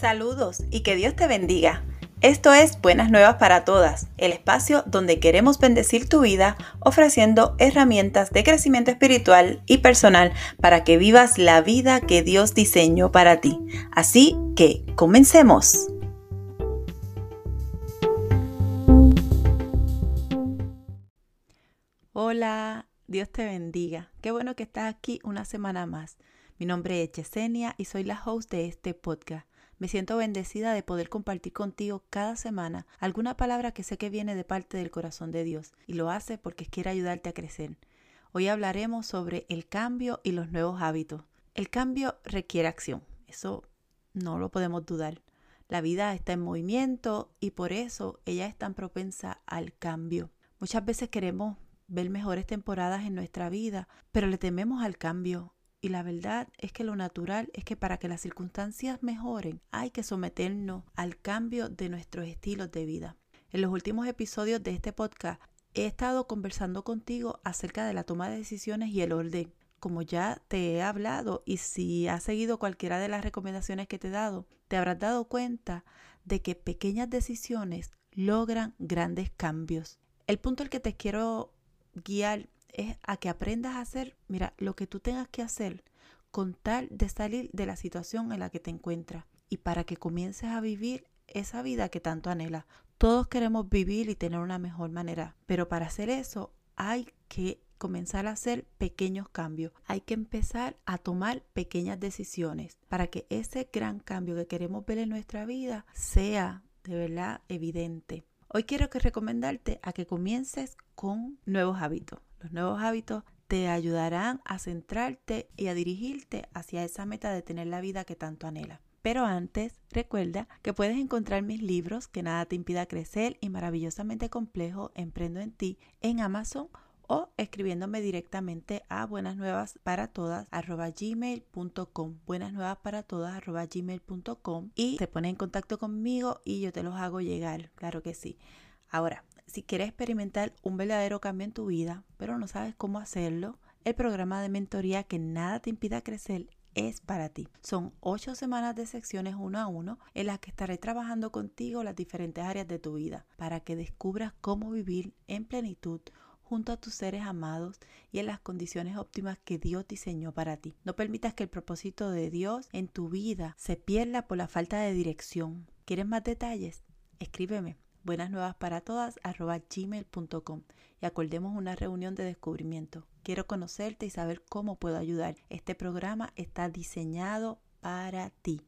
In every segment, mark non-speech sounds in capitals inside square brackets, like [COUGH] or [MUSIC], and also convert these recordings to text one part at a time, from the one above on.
Saludos y que Dios te bendiga. Esto es Buenas Nuevas para Todas, el espacio donde queremos bendecir tu vida ofreciendo herramientas de crecimiento espiritual y personal para que vivas la vida que Dios diseñó para ti. Así que, comencemos. Hola, Dios te bendiga. Qué bueno que estás aquí una semana más. Mi nombre es Chesenia y soy la host de este podcast. Me siento bendecida de poder compartir contigo cada semana alguna palabra que sé que viene de parte del corazón de Dios y lo hace porque quiere ayudarte a crecer. Hoy hablaremos sobre el cambio y los nuevos hábitos. El cambio requiere acción, eso no lo podemos dudar. La vida está en movimiento y por eso ella es tan propensa al cambio. Muchas veces queremos ver mejores temporadas en nuestra vida, pero le tememos al cambio y la verdad es que lo natural es que para que las circunstancias mejoren hay que someternos al cambio de nuestros estilos de vida. En los últimos episodios de este podcast he estado conversando contigo acerca de la toma de decisiones y el orden. Como ya te he hablado y si has seguido cualquiera de las recomendaciones que te he dado, te habrás dado cuenta de que pequeñas decisiones logran grandes cambios. El punto al que te quiero guiar es a que aprendas a hacer, mira, lo que tú tengas que hacer con tal de salir de la situación en la que te encuentras y para que comiences a vivir esa vida que tanto anhelas. Todos queremos vivir y tener una mejor manera, pero para hacer eso hay que comenzar a hacer pequeños cambios. Hay que empezar a tomar pequeñas decisiones para que ese gran cambio que queremos ver en nuestra vida sea de verdad evidente. Hoy quiero que recomendarte a que comiences con nuevos hábitos. Los nuevos hábitos te ayudarán a centrarte y a dirigirte hacia esa meta de tener la vida que tanto anhelas. Pero antes, recuerda que puedes encontrar mis libros Que nada te impida crecer y maravillosamente complejo Emprendo en ti en Amazon o escribiéndome directamente a buenas nuevas para todas gmail.com buenas nuevas para todas gmail.com y te pone en contacto conmigo y yo te los hago llegar claro que sí ahora si quieres experimentar un verdadero cambio en tu vida, pero no sabes cómo hacerlo, el programa de mentoría que nada te impida crecer es para ti. Son ocho semanas de secciones uno a uno en las que estaré trabajando contigo las diferentes áreas de tu vida para que descubras cómo vivir en plenitud junto a tus seres amados y en las condiciones óptimas que Dios diseñó para ti. No permitas que el propósito de Dios en tu vida se pierda por la falta de dirección. ¿Quieres más detalles? Escríbeme buenas nuevas para todas gmail.com y acordemos una reunión de descubrimiento. Quiero conocerte y saber cómo puedo ayudar. Este programa está diseñado para ti.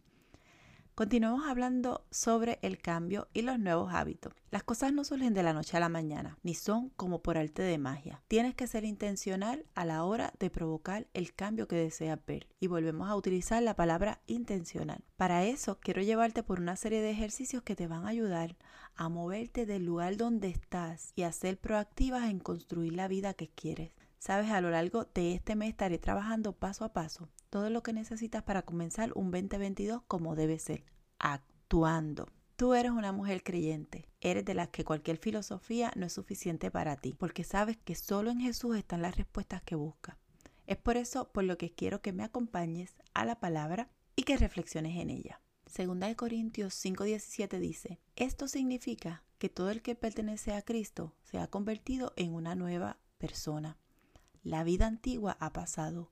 Continuamos hablando sobre el cambio y los nuevos hábitos. Las cosas no surgen de la noche a la mañana, ni son como por arte de magia. Tienes que ser intencional a la hora de provocar el cambio que deseas ver. Y volvemos a utilizar la palabra intencional. Para eso quiero llevarte por una serie de ejercicios que te van a ayudar a moverte del lugar donde estás y a ser proactivas en construir la vida que quieres. Sabes, a lo largo de este mes estaré trabajando paso a paso todo lo que necesitas para comenzar un 2022 como debe ser, actuando. Tú eres una mujer creyente, eres de las que cualquier filosofía no es suficiente para ti, porque sabes que solo en Jesús están las respuestas que buscas. Es por eso por lo que quiero que me acompañes a la palabra y que reflexiones en ella. Segunda de Corintios 5:17 dice, esto significa que todo el que pertenece a Cristo se ha convertido en una nueva persona. La vida antigua ha pasado,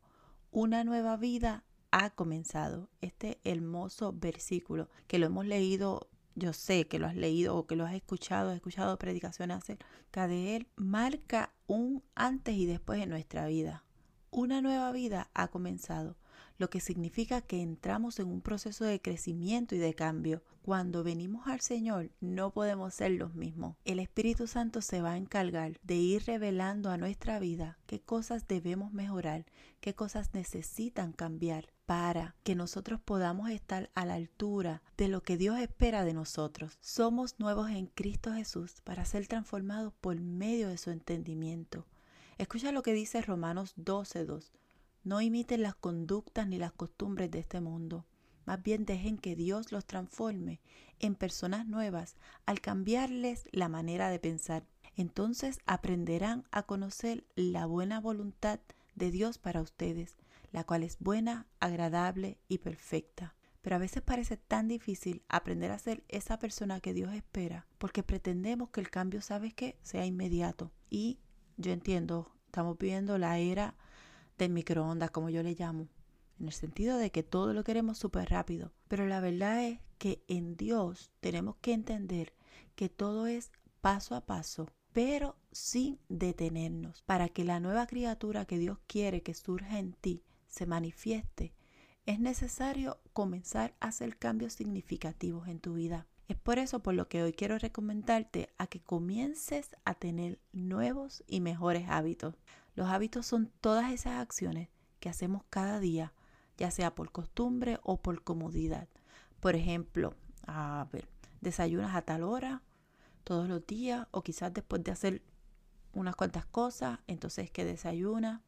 una nueva vida ha comenzado. Este hermoso versículo que lo hemos leído, yo sé que lo has leído o que lo has escuchado, has escuchado predicaciones acerca de él, marca un antes y después en nuestra vida. Una nueva vida ha comenzado lo que significa que entramos en un proceso de crecimiento y de cambio. Cuando venimos al Señor no podemos ser los mismos. El Espíritu Santo se va a encargar de ir revelando a nuestra vida qué cosas debemos mejorar, qué cosas necesitan cambiar para que nosotros podamos estar a la altura de lo que Dios espera de nosotros. Somos nuevos en Cristo Jesús para ser transformados por medio de su entendimiento. Escucha lo que dice Romanos 12.2. No imiten las conductas ni las costumbres de este mundo. Más bien dejen que Dios los transforme en personas nuevas al cambiarles la manera de pensar. Entonces aprenderán a conocer la buena voluntad de Dios para ustedes, la cual es buena, agradable y perfecta. Pero a veces parece tan difícil aprender a ser esa persona que Dios espera porque pretendemos que el cambio, ¿sabes qué?, sea inmediato. Y yo entiendo, estamos viviendo la era del microondas, como yo le llamo, en el sentido de que todo lo queremos súper rápido. Pero la verdad es que en Dios tenemos que entender que todo es paso a paso, pero sin detenernos, para que la nueva criatura que Dios quiere que surja en ti se manifieste es necesario comenzar a hacer cambios significativos en tu vida. Es por eso por lo que hoy quiero recomendarte a que comiences a tener nuevos y mejores hábitos. Los hábitos son todas esas acciones que hacemos cada día, ya sea por costumbre o por comodidad. Por ejemplo, a ver, desayunas a tal hora todos los días o quizás después de hacer unas cuantas cosas, entonces que desayunas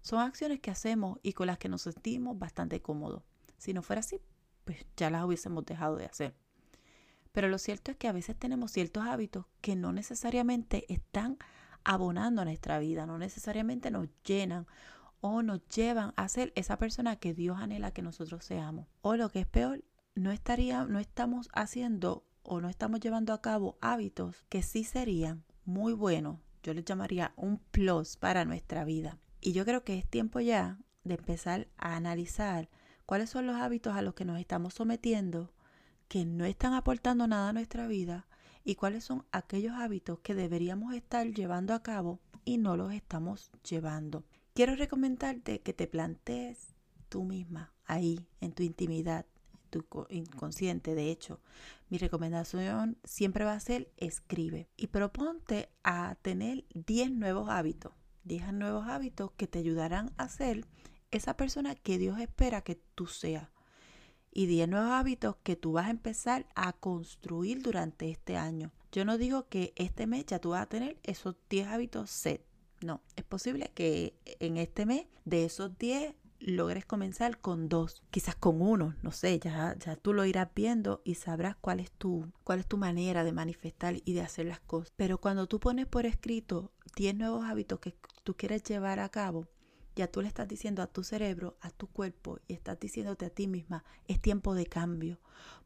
son acciones que hacemos y con las que nos sentimos bastante cómodos. Si no fuera así, pues ya las hubiésemos dejado de hacer. Pero lo cierto es que a veces tenemos ciertos hábitos que no necesariamente están abonando a nuestra vida, no necesariamente nos llenan o nos llevan a ser esa persona que Dios anhela que nosotros seamos. O lo que es peor, no estaría, no estamos haciendo o no estamos llevando a cabo hábitos que sí serían muy buenos. Yo les llamaría un plus para nuestra vida. Y yo creo que es tiempo ya de empezar a analizar cuáles son los hábitos a los que nos estamos sometiendo que no están aportando nada a nuestra vida y cuáles son aquellos hábitos que deberíamos estar llevando a cabo y no los estamos llevando. Quiero recomendarte que te plantees tú misma ahí en tu intimidad, tu inconsciente. De hecho, mi recomendación siempre va a ser escribe y proponte a tener 10 nuevos hábitos 10 nuevos hábitos que te ayudarán a ser esa persona que Dios espera que tú seas. Y 10 nuevos hábitos que tú vas a empezar a construir durante este año. Yo no digo que este mes ya tú vas a tener esos 10 hábitos set. No, es posible que en este mes de esos 10 logres comenzar con dos, quizás con uno, no sé, ya, ya tú lo irás viendo y sabrás cuál es tu, cuál es tu manera de manifestar y de hacer las cosas. Pero cuando tú pones por escrito 10 nuevos hábitos que tú quieres llevar a cabo, ya tú le estás diciendo a tu cerebro, a tu cuerpo y estás diciéndote a ti misma, es tiempo de cambio.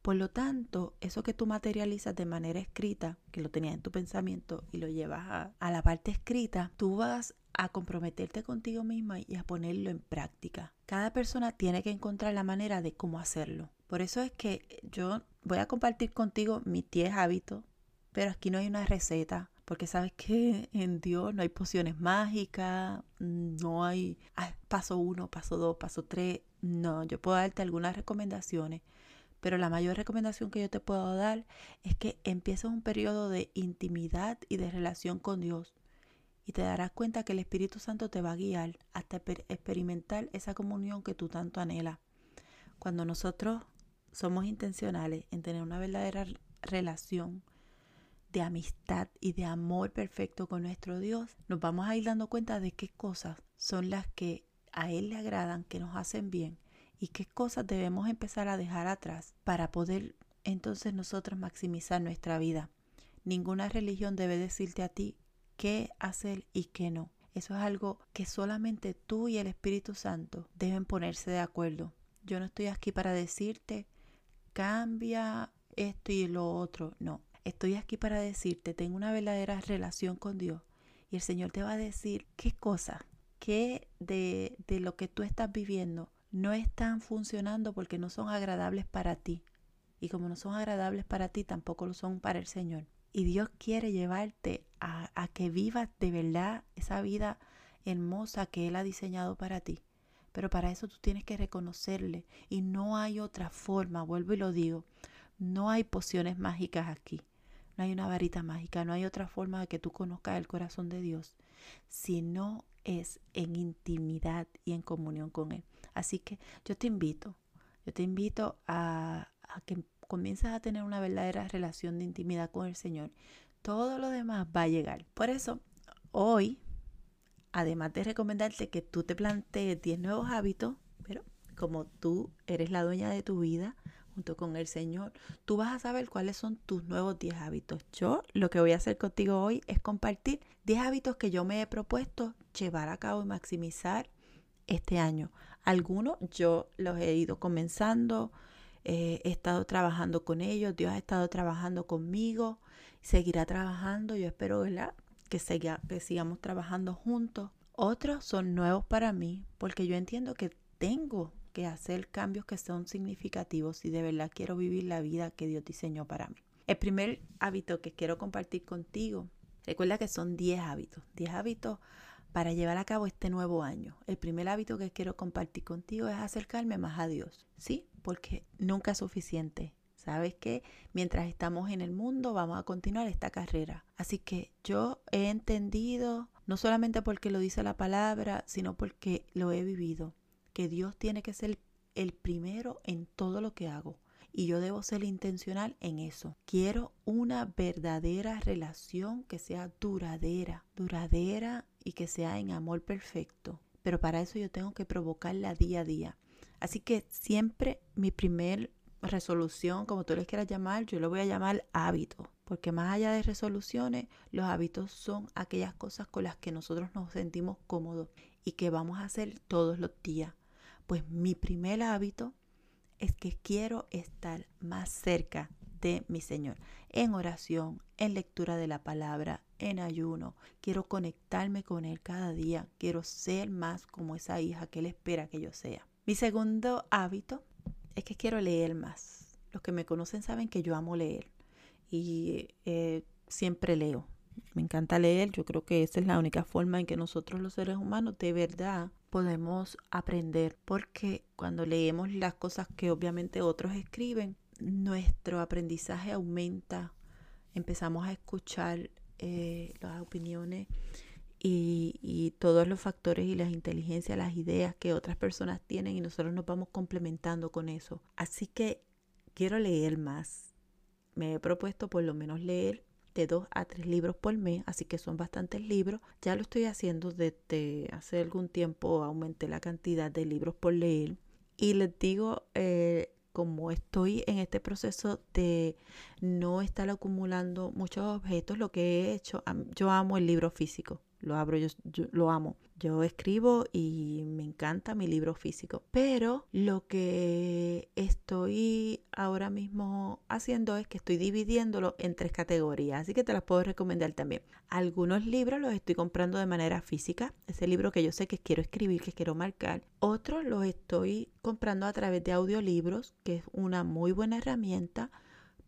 Por lo tanto, eso que tú materializas de manera escrita, que lo tenías en tu pensamiento y lo llevas a, la parte escrita, tú vas a comprometerte contigo misma y a ponerlo en práctica. Cada persona tiene que encontrar la manera de cómo hacerlo. Por eso es que yo voy a compartir contigo mis 10 hábitos, pero aquí no hay una receta, porque sabes que en Dios no hay pociones mágicas, no hay paso uno, paso dos, paso tres. No, yo puedo darte algunas recomendaciones, pero la mayor recomendación que yo te puedo dar es que empieces un periodo de intimidad y de relación con Dios. Y te darás cuenta que el Espíritu Santo te va a guiar hasta experimentar esa comunión que tú tanto anhelas. Cuando nosotros somos intencionales en tener una verdadera relación de amistad y de amor perfecto con nuestro Dios, nos vamos a ir dando cuenta de qué cosas son las que a Él le agradan, que nos hacen bien y qué cosas debemos empezar a dejar atrás para poder entonces nosotros maximizar nuestra vida. Ninguna religión debe decirte a ti qué hacer y qué no. Eso es algo que solamente tú y el Espíritu Santo deben ponerse de acuerdo. Yo no estoy aquí para decirte cambia esto y lo otro. No, Estoy aquí para decirte, tengo una verdadera relación con Dios y el Señor te va a decir qué cosas, qué de, de lo que tú estás viviendo no están funcionando porque no son agradables para ti. Y como no son agradables para ti, tampoco lo son para el Señor. Y Dios quiere llevarte a, a que vivas de verdad esa vida hermosa que Él ha diseñado para ti. Pero para eso tú tienes que reconocerle. Y no hay otra forma, vuelvo y lo digo, no hay pociones mágicas aquí. No hay una varita mágica, no hay otra forma de que tú conozcas el corazón de Dios, si no es en intimidad y en comunión con Él. Así que yo te invito, yo te invito a, a que comiences a tener una verdadera relación de intimidad con el Señor. Todo lo demás va a llegar. Por eso, hoy, además de recomendarte que tú te plantees 10 nuevos hábitos, pero como tú eres la dueña de tu vida, con el Señor, tú vas a saber cuáles son tus nuevos 10 hábitos. Yo lo que voy a hacer contigo hoy es compartir 10 hábitos que yo me he propuesto llevar a cabo y maximizar este año. Algunos yo los he ido comenzando Eh, he estado trabajando con ellos, Dios ha estado trabajando conmigo, seguirá trabajando, yo espero ¿verdad? Que, que sigamos trabajando juntos. Otros son nuevos para mí porque yo entiendo que tengo que hacer cambios que son significativos si de verdad quiero vivir la vida que Dios diseñó para mí. El primer hábito que quiero compartir contigo, recuerda que son 10 hábitos, 10 hábitos para llevar a cabo este nuevo año. El primer hábito que quiero compartir contigo es acercarme más a Dios, ¿sí? Porque nunca es suficiente. Sabes que mientras estamos en el mundo vamos a continuar esta carrera. Así que yo he entendido, no solamente porque lo dice la palabra, sino porque lo he vivido, que Dios tiene que ser el primero en todo lo que hago. Y yo debo ser intencional en eso. Quiero una verdadera relación que sea duradera, duradera y que sea en amor perfecto. Pero para eso yo tengo que provocarla día a día. Así que siempre mi primer resolución, como tú les quieras llamar, yo lo voy a llamar hábito. Porque más allá de resoluciones, los hábitos son aquellas cosas con las que nosotros nos sentimos cómodos y que vamos a hacer todos los días. Pues mi primer hábito es que quiero estar más cerca de mi Señor en oración, en lectura de la palabra, en ayuno. Quiero conectarme con Él cada día. Quiero ser más como esa hija que Él espera que yo sea. Mi segundo hábito es que quiero leer más. Los que me conocen saben que yo amo leer y eh, siempre leo. Me encanta leer. Yo creo que esa es la única forma en que nosotros los seres humanos de verdad podemos aprender porque cuando leemos las cosas que obviamente otros escriben, nuestro aprendizaje aumenta, empezamos a escuchar eh, las opiniones y, y, todos los factores y las inteligencias, las ideas que otras personas tienen y nosotros nos vamos complementando con eso. Así que quiero leer más. Me he propuesto por lo menos leer de dos a tres libros por mes, así que son bastantes libros. Ya lo estoy haciendo desde hace algún tiempo, aumenté la cantidad de libros por leer. Y les digo, eh, como estoy en este proceso de no estar acumulando muchos objetos, lo que he hecho, yo amo el libro físico lo abro, yo, lo amo. Yo escribo y me encanta mi libro físico, pero lo que estoy ahora mismo haciendo es que estoy dividiéndolo en tres categorías, así que te las puedo recomendar también. Algunos libros los estoy comprando de manera física, ese libro que yo sé que quiero escribir, que quiero marcar. Otros los estoy comprando a través de audiolibros, que es una muy buena herramienta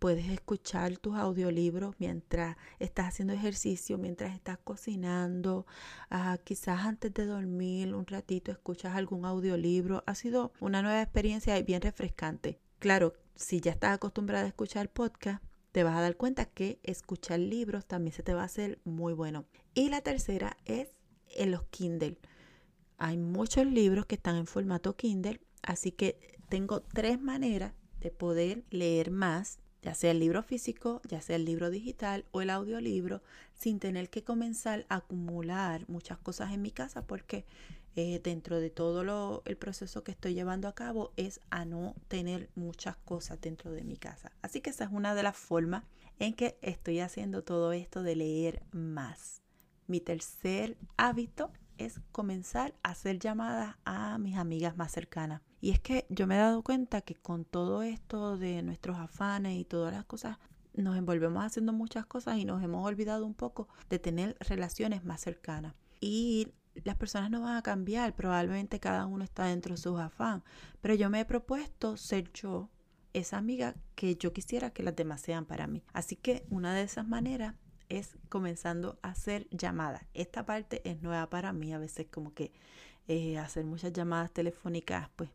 Puedes escuchar tus audiolibros mientras estás haciendo ejercicio, mientras estás cocinando, ah, quizás antes de dormir un ratito escuchas algún audiolibro. Ha sido una nueva experiencia y bien refrescante. Claro, si ya estás acostumbrada a escuchar podcast, te vas a dar cuenta que escuchar libros también se te va a hacer muy bueno. Y la tercera es en los Kindle. Hay muchos libros que están en formato Kindle, así que tengo tres maneras de poder leer más ya sea el libro físico, ya sea el libro digital o el audiolibro, sin tener que comenzar a acumular muchas cosas en mi casa, porque eh, dentro de todo el proceso que estoy llevando a cabo es a no tener muchas cosas dentro de mi casa. Así que esa es una de las formas en que estoy haciendo todo esto de leer más. Mi tercer hábito es comenzar a hacer llamadas a mis amigas más cercanas. Y es que yo me he dado cuenta que con todo esto de nuestros afanes y todas las cosas, nos envolvemos haciendo muchas cosas y nos hemos olvidado un poco de tener relaciones más cercanas. Y las personas no van a cambiar, probablemente cada uno está dentro de sus afán, pero yo me he propuesto ser yo esa amiga que yo quisiera que las demás sean para mí. Así que una de esas maneras es comenzando a hacer llamadas. Esta parte es nueva para mí, a veces como que eh, hacer muchas llamadas telefónicas, pues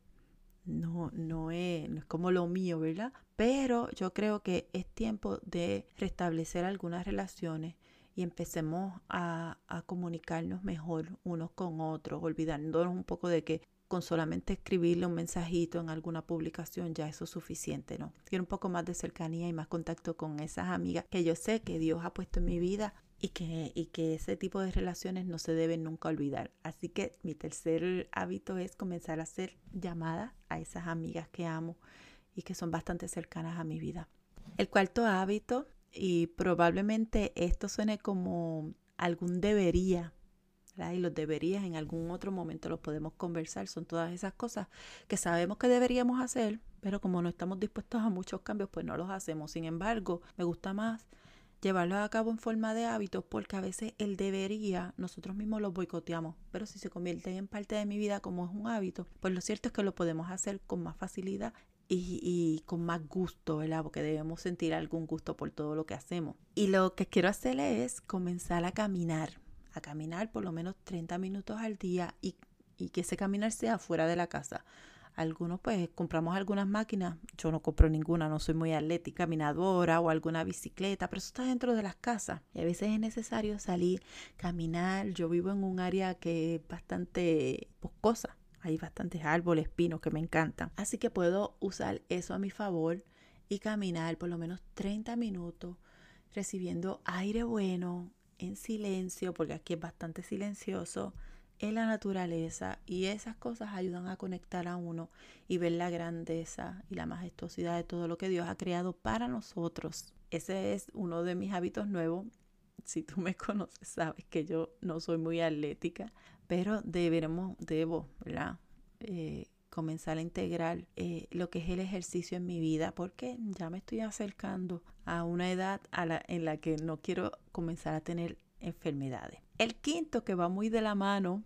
no, no, es, es como lo mío, ¿verdad? Pero yo creo que es tiempo de restablecer algunas relaciones y empecemos a, a comunicarnos mejor unos con otros, olvidándonos un poco de que con solamente escribirle un mensajito en alguna publicación ya eso es suficiente, ¿no? Quiero un poco más de cercanía y más contacto con esas amigas que yo sé que Dios ha puesto en mi vida y que, y que ese tipo de relaciones no se deben nunca olvidar. Así que mi tercer hábito es comenzar a hacer llamadas a esas amigas que amo y que son bastante cercanas a mi vida. El cuarto hábito, y probablemente esto suene como algún debería, y los deberías en algún otro momento los podemos conversar. Son todas esas cosas que sabemos que deberíamos hacer, pero como no estamos dispuestos a muchos cambios, pues no los hacemos. Sin embargo, me gusta más llevarlos a cabo en forma de hábitos porque a veces el debería nosotros mismos los boicoteamos, pero si se convierte en parte de mi vida como es un hábito, pues lo cierto es que lo podemos hacer con más facilidad y, y, con más gusto, ¿verdad? Porque debemos sentir algún gusto por todo lo que hacemos. Y lo que quiero hacer es comenzar a caminar a caminar por lo menos 30 minutos al día y, que ese caminar sea fuera de la casa. Algunos pues compramos algunas máquinas, yo no compro ninguna, no soy muy atlética, caminadora o alguna bicicleta, pero eso está dentro de las casas. Y a veces es necesario salir, caminar. Yo vivo en un área que es bastante boscosa, hay bastantes árboles, pinos que me encantan. Así que puedo usar eso a mi favor y caminar por lo menos 30 minutos recibiendo aire bueno, en silencio, porque aquí es bastante silencioso, en la naturaleza y esas cosas ayudan a conectar a uno y ver la grandeza y la majestuosidad de todo lo que Dios ha creado para nosotros. Ese es uno de mis hábitos nuevos. Si tú me [LAUGHS] conoces, sabes que yo no soy muy atlética, pero deberemos, debo, ¿verdad? Eh, comenzar a integrar eh, lo que es el ejercicio en mi vida porque ya me estoy acercando a una edad a la, en la que no quiero comenzar a tener enfermedades. El quinto que va muy de la mano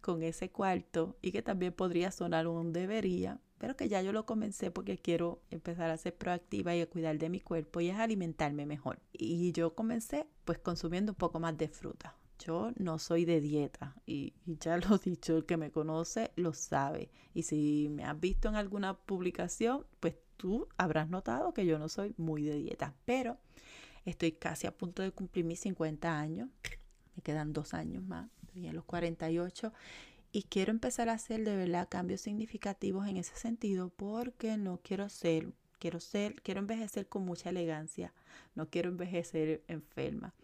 con ese cuarto y que también podría sonar un debería, pero que ya yo lo comencé porque quiero empezar a ser proactiva y a cuidar de mi cuerpo y es alimentarme mejor. Y yo comencé pues consumiendo un poco más de fruta. Yo no soy de dieta y, ya lo he [LAUGHS] dicho, el que me conoce lo sabe. Y si me has visto en alguna publicación, pues tú habrás notado que yo no soy muy de dieta. Pero estoy casi a punto de cumplir mis 50 años. Me quedan dos años más, estoy en los 48. Y quiero empezar a hacer de verdad cambios significativos en ese sentido porque no quiero ser, quiero ser, quiero envejecer con mucha elegancia, no quiero envejecer enferma.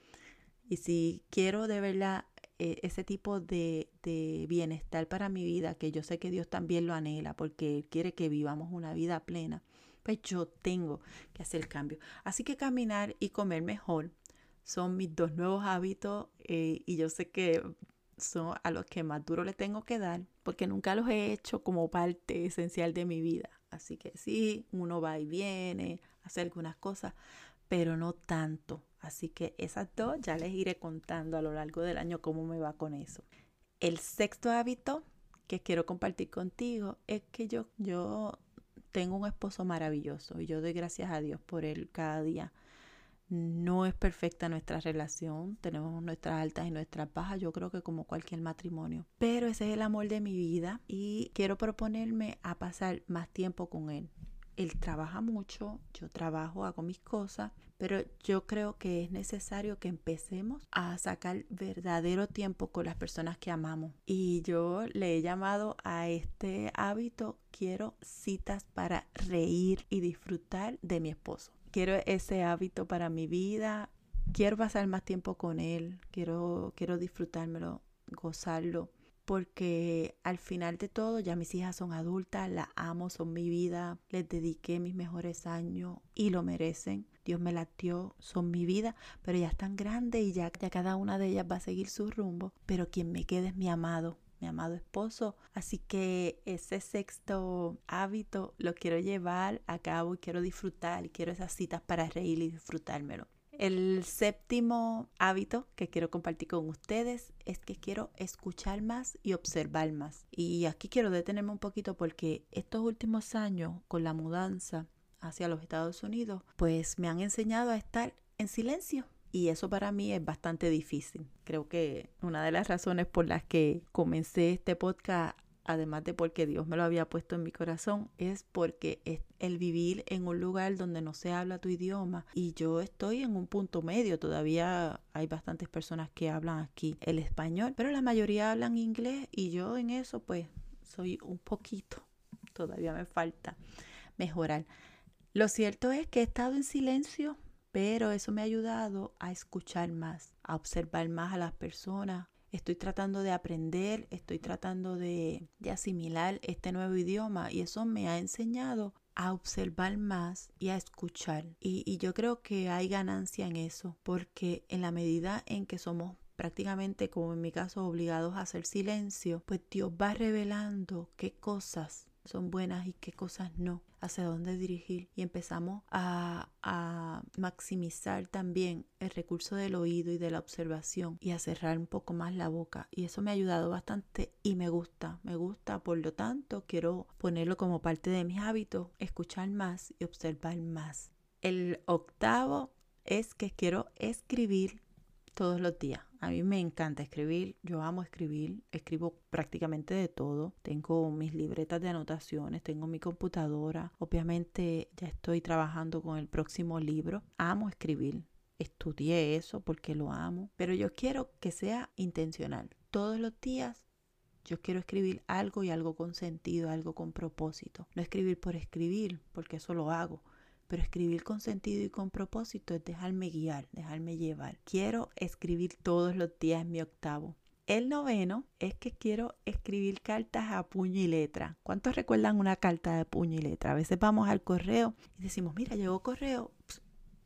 Y si quiero de verdad eh, ese tipo de, de, bienestar para mi vida, que yo sé que Dios también lo anhela, porque Él quiere que vivamos una vida plena, pues yo tengo que hacer el cambio. Así que caminar y comer mejor son mis dos nuevos hábitos eh, y yo sé que son a los que más duro le tengo que dar, porque nunca los he hecho como parte esencial de mi vida. Así que sí, uno va y viene, hace algunas cosas, pero no tanto. Así que esas dos ya les iré contando a lo largo del año cómo me va con eso. El sexto hábito que quiero compartir contigo es que yo, yo tengo un esposo maravilloso y yo doy gracias a Dios por él cada día. No es perfecta nuestra relación, tenemos nuestras altas y nuestras bajas, yo creo que como cualquier matrimonio, pero ese es el amor de mi vida y quiero proponerme a pasar más tiempo con él él trabaja mucho, yo trabajo, hago mis cosas, pero yo creo que es necesario que empecemos a sacar verdadero tiempo con las personas que amamos. Y yo le he llamado a este hábito, quiero citas para reír y disfrutar de mi esposo. Quiero ese hábito para mi vida, quiero pasar más tiempo con él, quiero, quiero disfrutármelo, gozarlo porque al final de todo ya mis hijas son adultas, las amo, son mi vida, les dediqué mis mejores años y lo merecen. Dios me latió, son mi vida, pero ya están grandes y ya, ya cada una de ellas va a seguir su rumbo, pero quien me quede es mi amado, mi amado esposo. Así que ese sexto hábito lo quiero llevar a cabo y quiero disfrutar quiero esas citas para reír y disfrutármelo. El séptimo hábito que quiero compartir con ustedes es que quiero escuchar más y observar más. Y aquí quiero detenerme un poquito porque estos últimos años con la mudanza hacia los Estados Unidos, pues me han enseñado a estar en silencio. Y eso para mí es bastante difícil. Creo que una de las razones por las que comencé este podcast además de porque Dios me lo había puesto en mi corazón, es porque es el vivir en un lugar donde no se habla tu idioma y yo estoy en un punto medio, todavía hay bastantes personas que hablan aquí el español, pero la mayoría hablan inglés y yo en eso pues soy un poquito, todavía me falta mejorar. Lo cierto es que he estado en silencio, pero eso me ha ayudado a escuchar más, a observar más a las personas, estoy tratando de aprender, estoy tratando de, asimilar este nuevo idioma y eso me ha enseñado a observar más y a escuchar. Y, y, yo creo que hay ganancia en eso, porque en la medida en que somos prácticamente como en mi caso obligados a hacer silencio, pues Dios va revelando qué cosas son buenas y qué cosas no, hacia dónde dirigir y empezamos a, a, maximizar también el recurso del oído y de la observación y a cerrar un poco más la boca y eso me ha ayudado bastante y me gusta, me gusta, por lo tanto quiero ponerlo como parte de mis hábitos, escuchar más y observar más. El octavo es que quiero escribir todos los días. A mí me encanta escribir, yo amo escribir, escribo prácticamente de todo. Tengo mis libretas de anotaciones, tengo mi computadora. Obviamente ya estoy trabajando con el próximo libro. Amo escribir. Estudié eso porque lo amo, pero yo quiero que sea intencional. Todos los días yo quiero escribir algo y algo con sentido, algo con propósito. No escribir por escribir, porque eso lo hago pero escribir con sentido y con propósito es dejarme guiar, dejarme llevar. Quiero escribir todos los días mi octavo. El noveno es que quiero escribir cartas a puño y letra. ¿Cuántos recuerdan una carta de puño y letra? A veces vamos al correo y decimos, mira, llegó correo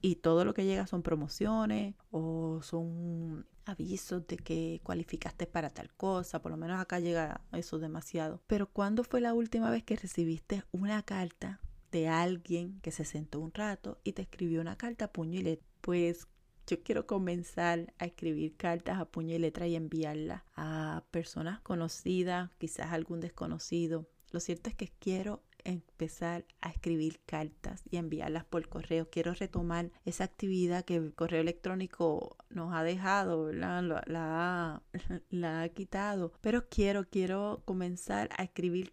y todo lo que llega son promociones o son avisos de que cualificaste para tal cosa, por lo menos acá llega eso demasiado. Pero ¿cuándo fue la última vez que recibiste una carta de alguien que se sentó un rato y te escribió una carta a puño y letra. Pues yo quiero comenzar a escribir cartas a puño y letra y enviarlas a personas conocidas, quizás algún desconocido. Lo cierto es que quiero empezar a escribir cartas y enviarlas por correo. Quiero retomar esa actividad que el correo electrónico nos ha dejado, La, la, [LAUGHS] la ha quitado. Pero quiero, quiero comenzar a escribir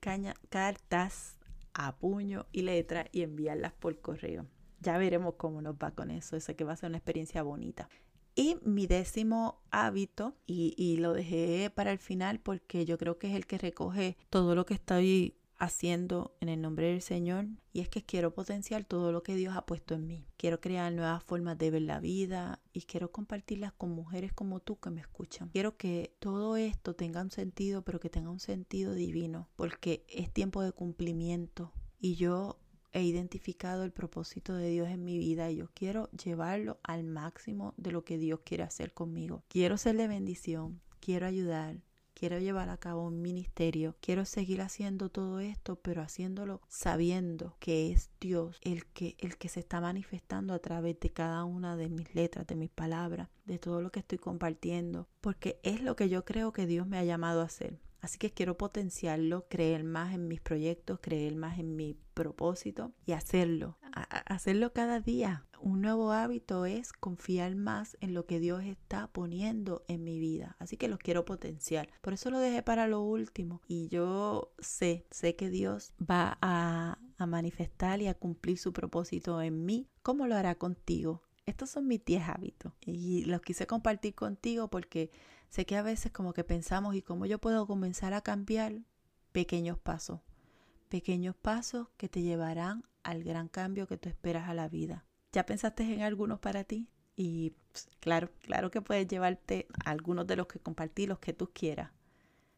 cartas a puño y letra y enviarlas por correo. Ya veremos cómo nos va con eso. Sé que va a ser una experiencia bonita. Y mi décimo hábito, y, y, lo dejé para el final porque yo creo que es el que recoge todo lo que estoy haciendo en el nombre del Señor y es que quiero potenciar todo lo que Dios ha puesto en mí. Quiero crear nuevas formas de ver la vida y quiero compartirlas con mujeres como tú que me escuchan. Quiero que todo esto tenga un sentido, pero que tenga un sentido divino, porque es tiempo de cumplimiento y yo he identificado el propósito de Dios en mi vida y yo quiero llevarlo al máximo de lo que Dios quiere hacer conmigo. Quiero ser de bendición, quiero ayudar, quiero llevar a cabo un ministerio, quiero seguir haciendo todo esto, pero haciéndolo sabiendo que es Dios el que, el que se está manifestando a través de cada una de mis letras, de mis palabras, de todo lo que estoy compartiendo, porque es lo que yo creo que Dios me ha llamado a hacer. Así que quiero potenciarlo, creer más en mis proyectos, creer más en mi propósito y hacerlo, hacerlo cada día. Un nuevo hábito es confiar más en lo que Dios está poniendo en mi vida. Así que lo quiero potenciar. Por eso lo dejé para lo último. Y yo sé, sé que Dios va a, a manifestar y a cumplir su propósito en mí. ¿Cómo lo hará contigo? Estos son mis 10 hábitos y los quise compartir contigo porque Sé que a veces como que pensamos y cómo yo puedo comenzar a cambiar pequeños pasos, pequeños pasos que te llevarán al gran cambio que tú esperas a la vida. ¿Ya pensaste en algunos para ti? Y pues, claro, claro que puedes llevarte algunos de los que compartí, los que tú quieras.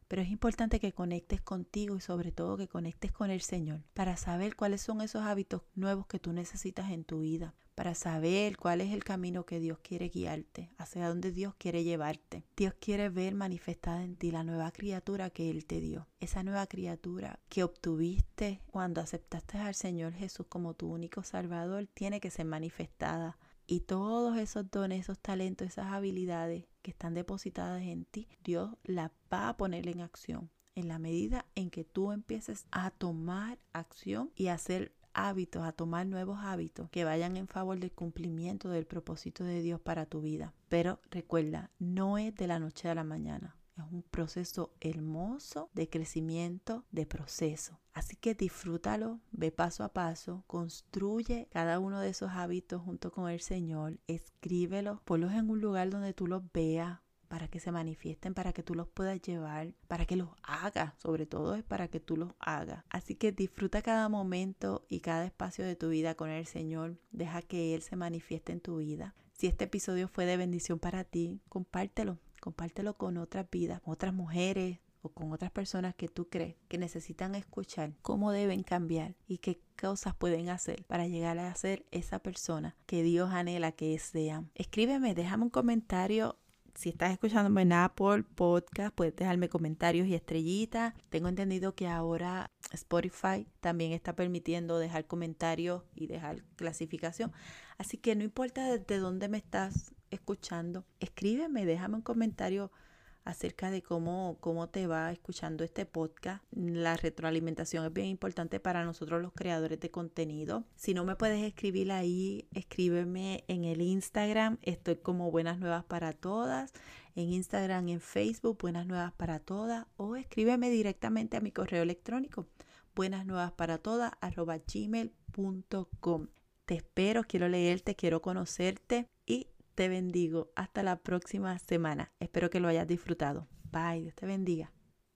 Pero es importante que conectes contigo y sobre todo que conectes con el Señor para saber cuáles son esos hábitos nuevos que tú necesitas en tu vida para saber cuál es el camino que Dios quiere guiarte, hacia dónde Dios quiere llevarte. Dios quiere ver manifestada en ti la nueva criatura que Él te dio, esa nueva criatura que obtuviste cuando aceptaste al Señor Jesús como tu único Salvador, tiene que ser manifestada. Y todos esos dones, esos talentos, esas habilidades que están depositadas en ti, Dios las va a poner en acción en la medida en que tú empieces a tomar acción y a hacer hábitos, a tomar nuevos hábitos que vayan en favor del cumplimiento del propósito de Dios para tu vida. Pero recuerda, no es de la noche a la mañana. Es un proceso hermoso de crecimiento, de proceso. Así que disfrútalo, ve paso a paso, construye cada uno de esos hábitos junto con el Señor, escríbelos, ponlos en un lugar donde tú los veas, para que se manifiesten, para que tú los puedas llevar, para que los hagas, sobre todo es para que tú los hagas. Así que disfruta cada momento y cada espacio de tu vida con el Señor, deja que Él se manifieste en tu vida. Si este episodio fue de bendición para ti, compártelo, compártelo con otras vidas, otras mujeres, o con otras personas que tú crees que necesitan escuchar cómo deben cambiar y qué cosas pueden hacer para llegar a ser esa persona que Dios anhela que sean. Escríbeme, déjame un comentario Si estás escuchándome en Apple Podcast, puedes dejarme comentarios y estrellitas. Tengo entendido que ahora Spotify también está permitiendo dejar comentarios y dejar clasificación. Así que no importa desde dónde me estás escuchando, escríbeme, déjame un comentario acerca de cómo, cómo te va escuchando este podcast. La retroalimentación es bien importante para nosotros los creadores de contenido. Si no me puedes escribir ahí, escríbeme en el Instagram. Estoy como Buenas Nuevas para Todas. En Instagram en Facebook, Buenas Nuevas para Todas. O escríbeme directamente a mi correo electrónico, buenas nuevas para todas, arroba gmail.com. Te espero, quiero leerte, quiero conocerte te bendigo. Hasta la próxima semana. Espero que lo hayas disfrutado. Bye. Dios te bendiga.